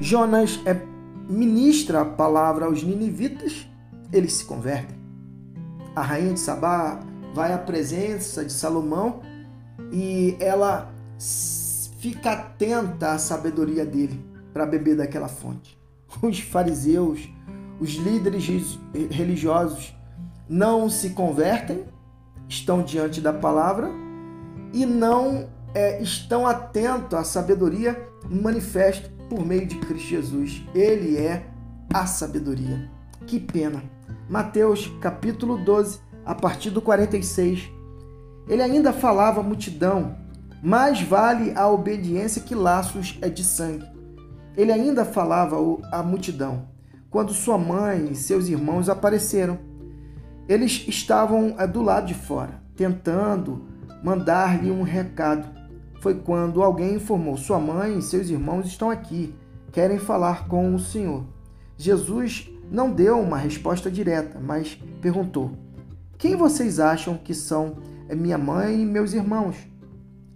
Jonas é, ministra a palavra aos ninivitas, eles se convertem. A rainha de Sabá vai à presença de Salomão e ela fica atenta à sabedoria dele para beber daquela fonte. Os fariseus, os líderes religiosos não se convertem, estão diante da palavra e não é, estão atentos à sabedoria manifesta por meio de Cristo Jesus. Ele é a sabedoria. Que pena. Mateus capítulo 12, a partir do 46. Ele ainda falava à multidão: mais vale a obediência que laços é de sangue. Ele ainda falava à multidão quando sua mãe e seus irmãos apareceram. Eles estavam é, do lado de fora, tentando mandar-lhe um recado. Foi quando alguém informou: Sua mãe e seus irmãos estão aqui, querem falar com o Senhor. Jesus não deu uma resposta direta, mas perguntou: Quem vocês acham que são é, minha mãe e meus irmãos?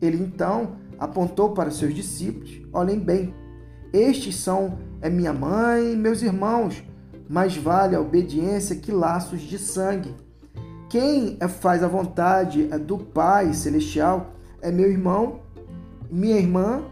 Ele então apontou para seus discípulos: Olhem bem, estes são é minha mãe e meus irmãos. Mais vale a obediência que laços de sangue. Quem é, faz a vontade do Pai Celestial é meu irmão, minha irmã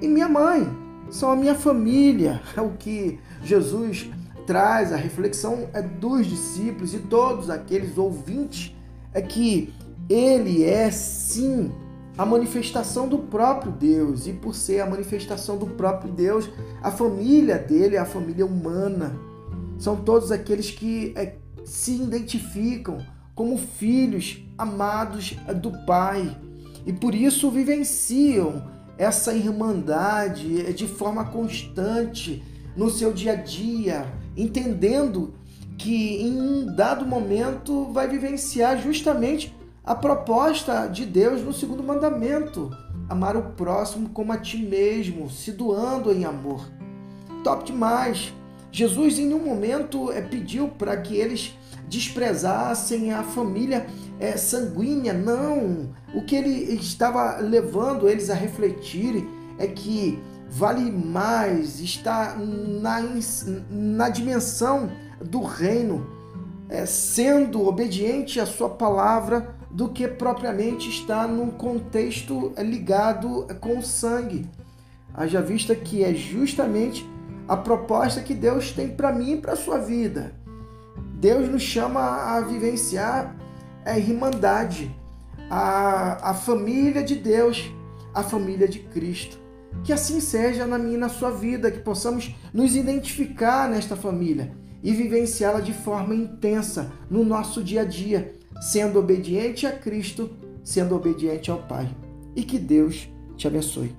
e minha mãe. São a minha família. É o que Jesus traz a reflexão é dos discípulos e todos aqueles ouvintes é que ele é sim a manifestação do próprio Deus, e por ser a manifestação do próprio Deus, a família dele é a família humana. São todos aqueles que é, se identificam como filhos amados do Pai e por isso vivenciam essa irmandade de forma constante no seu dia a dia, entendendo que em um dado momento vai vivenciar justamente a proposta de Deus no segundo mandamento: amar o próximo como a ti mesmo, se doando em amor. Top demais! Jesus em nenhum momento é, pediu para que eles desprezassem a família é, sanguínea, não. O que ele estava levando eles a refletirem é que vale mais estar na, na dimensão do reino, é, sendo obediente à sua palavra do que propriamente estar num contexto ligado com o sangue. Haja vista que é justamente a proposta que Deus tem para mim e para a sua vida. Deus nos chama a vivenciar a irmandade, a, a família de Deus, a família de Cristo. Que assim seja na minha e na sua vida, que possamos nos identificar nesta família e vivenciá-la de forma intensa no nosso dia a dia, sendo obediente a Cristo, sendo obediente ao Pai. E que Deus te abençoe.